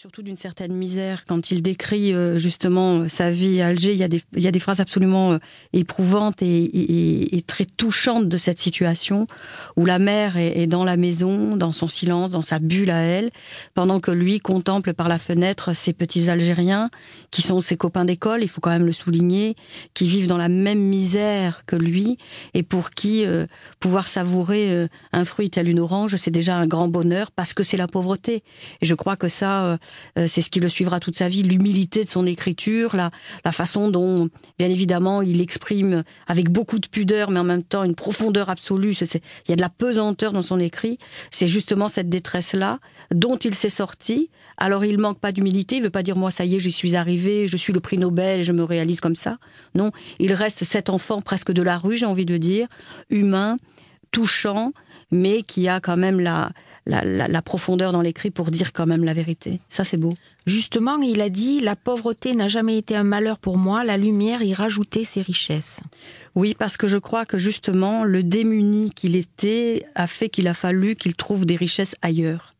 surtout d'une certaine misère. Quand il décrit euh, justement sa vie à Alger, il y a des, phrases absolument euh, éprouvantes et, très touchantes de cette situation où la mère est, dans la maison, dans son silence, dans sa bulle à elle, pendant que lui contemple par la fenêtre ces petits Algériens qui sont ses copains d'école, il faut quand même le souligner, qui vivent dans la même misère que lui et pour qui euh, pouvoir savourer euh, un fruit tel une orange, c'est déjà un grand bonheur parce que c'est la pauvreté. Et je crois que ça, euh, euh, c'est ce qui le suivra toute sa vie, l'humilité de son écriture, la, la façon dont, bien évidemment, il exprime avec beaucoup de pudeur, mais en même temps une profondeur absolue. Il y a de la pesanteur dans son écrit. C'est justement cette détresse-là dont il s'est sorti. Alors il manque pas d'humilité. Il veut pas dire moi ça y est, j'y suis arrivé, je suis le prix Nobel, je me réalise comme ça. Non, il reste cet enfant presque de la rue, j'ai envie de dire, humain, touchant, mais qui a quand même la, la, la, la profondeur dans l'écrit pour dire quand même la vérité. Ça, c'est beau. Justement, il a dit La pauvreté n'a jamais été un malheur pour moi, la lumière y rajoutait ses richesses. Oui, parce que je crois que justement, le démuni qu'il était a fait qu'il a fallu qu'il trouve des richesses ailleurs.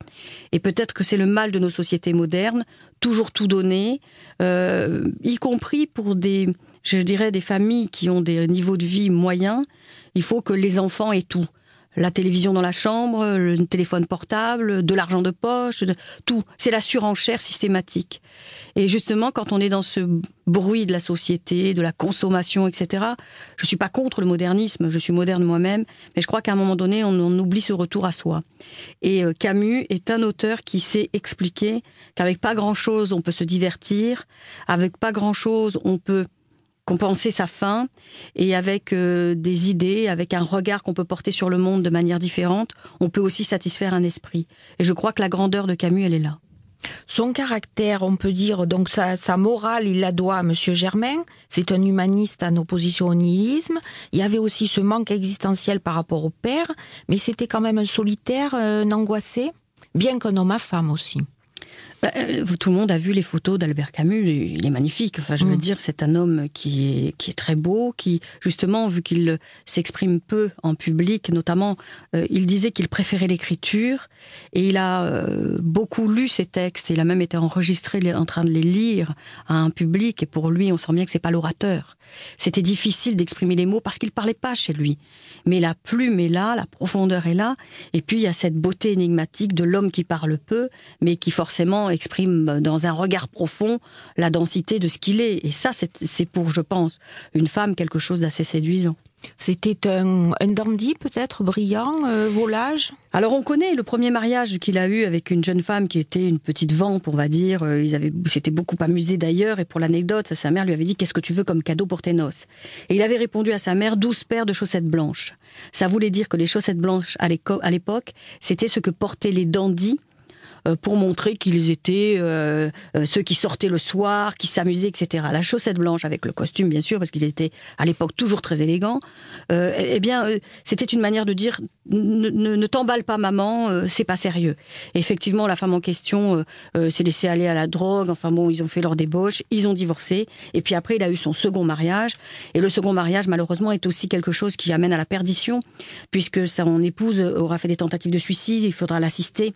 Et peut-être que c'est le mal de nos sociétés modernes, toujours tout donner, euh, y compris pour des, je dirais, des familles qui ont des niveaux de vie moyens. Il faut que les enfants aient tout la télévision dans la chambre, le téléphone portable, de l'argent de poche, tout. C'est la surenchère systématique. Et justement, quand on est dans ce bruit de la société, de la consommation, etc., je suis pas contre le modernisme, je suis moderne moi-même, mais je crois qu'à un moment donné, on, on, oublie ce retour à soi. Et euh, Camus est un auteur qui sait expliquer qu'avec pas grand-chose, on peut se divertir, avec pas grand-chose, on peut compenser sa faim et avec euh, des idées, avec un regard qu'on peut porter sur le monde de manière différente, on peut aussi satisfaire un esprit. Et je crois que la grandeur de Camus, elle est là. Son caractère, on peut dire, donc sa, morale, il la doit à Monsieur Germain. C'est un humaniste en opposition au nihilisme. Il y avait aussi ce manque existentiel par rapport au père, mais c'était quand même un solitaire, euh, un angoissé, bien qu'un homme à femme aussi. Bah, euh, tout le monde a vu les photos d'Albert Camus, il est magnifique. Enfin, je veux mm. dire, c'est un homme qui est, qui est très beau, qui, justement, vu qu'il s'exprime peu en public, notamment, euh, il disait qu'il préférait l'écriture et il a euh, beaucoup lu ses textes. Il a même été enregistré en train de les lire à un public et pour lui, on sent bien que c'est pas l'orateur. C'était difficile d'exprimer les mots parce qu'il parlait pas chez lui. Mais la plume est là, la profondeur est là et puis il y a cette beauté énigmatique de l'homme qui parle peu, mais qui forcément exprime dans un regard profond la densité de ce qu'il est. Et ça, c'est pour, je pense, une femme quelque chose d'assez séduisant. C'était un, un, dandy peut-être brillant, euh, volage? Alors on connaît le premier mariage qu'il a eu avec une jeune femme qui était une petite vampe, on va dire. Euh, ils avaient s'étaient beaucoup amusés d'ailleurs. Et pour l'anecdote, sa mère lui avait dit qu'est-ce que tu veux comme cadeau pour tes noces? Et il avait répondu à sa mère douze paires de chaussettes blanches. Ça voulait dire que les chaussettes blanches à l'époque, c'était ce que portaient les dandys pour montrer qu'ils étaient euh, euh, ceux qui sortaient le soir, qui s'amusaient, etc. La chaussette blanche avec le costume, bien sûr, parce qu'ils étaient à l'époque toujours très élégants. Euh, eh bien, euh, c'était une manière de dire ne, ne, ne t'emballe pas, maman, euh, c'est pas sérieux. Effectivement, la femme en question euh, s'est laissée aller à la drogue. Enfin bon, ils ont fait leur débauche, ils ont divorcé. Et puis après, il a eu son second mariage. Et le second mariage, malheureusement, est aussi quelque chose qui amène à la perdition, puisque son épouse aura fait des tentatives de suicide. Il faudra l'assister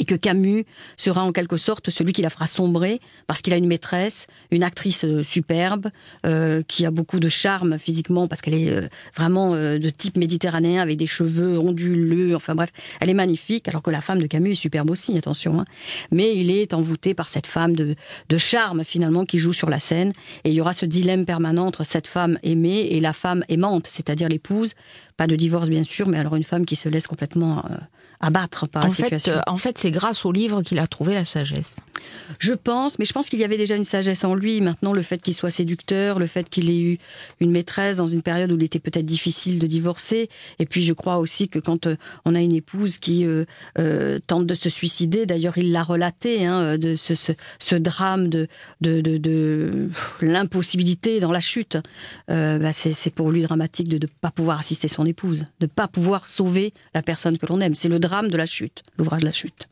et que Camus sera en quelque sorte celui qui la fera sombrer parce qu'il a une maîtresse, une actrice euh, superbe euh, qui a beaucoup de charme physiquement parce qu'elle est euh, vraiment euh, de type méditerranéen avec des cheveux onduleux, enfin bref, elle est magnifique alors que la femme de Camus est superbe aussi, attention. Hein. Mais il est envoûté par cette femme de, de charme finalement qui joue sur la scène et il y aura ce dilemme permanent entre cette femme aimée et la femme aimante, c'est-à-dire l'épouse, pas de divorce bien sûr, mais alors une femme qui se laisse complètement euh, abattre par en la fait, situation. En fait, c'est grâce au livre qu'il a trouvé la sagesse. Je pense, mais je pense qu'il y avait déjà une sagesse en lui. Maintenant, le fait qu'il soit séducteur, le fait qu'il ait eu une maîtresse dans une période où il était peut-être difficile de divorcer, et puis je crois aussi que quand euh, on a une épouse qui euh, euh, tente de se suicider, d'ailleurs il l'a relaté, hein, de ce, drame de, l'impossibilité dans la chute, bah c'est pour lui dramatique de ne pas pouvoir assister son épouse, de ne pas pouvoir sauver la personne que l'on aime. C'est le drame de la chute, l'ouvrage de la chute.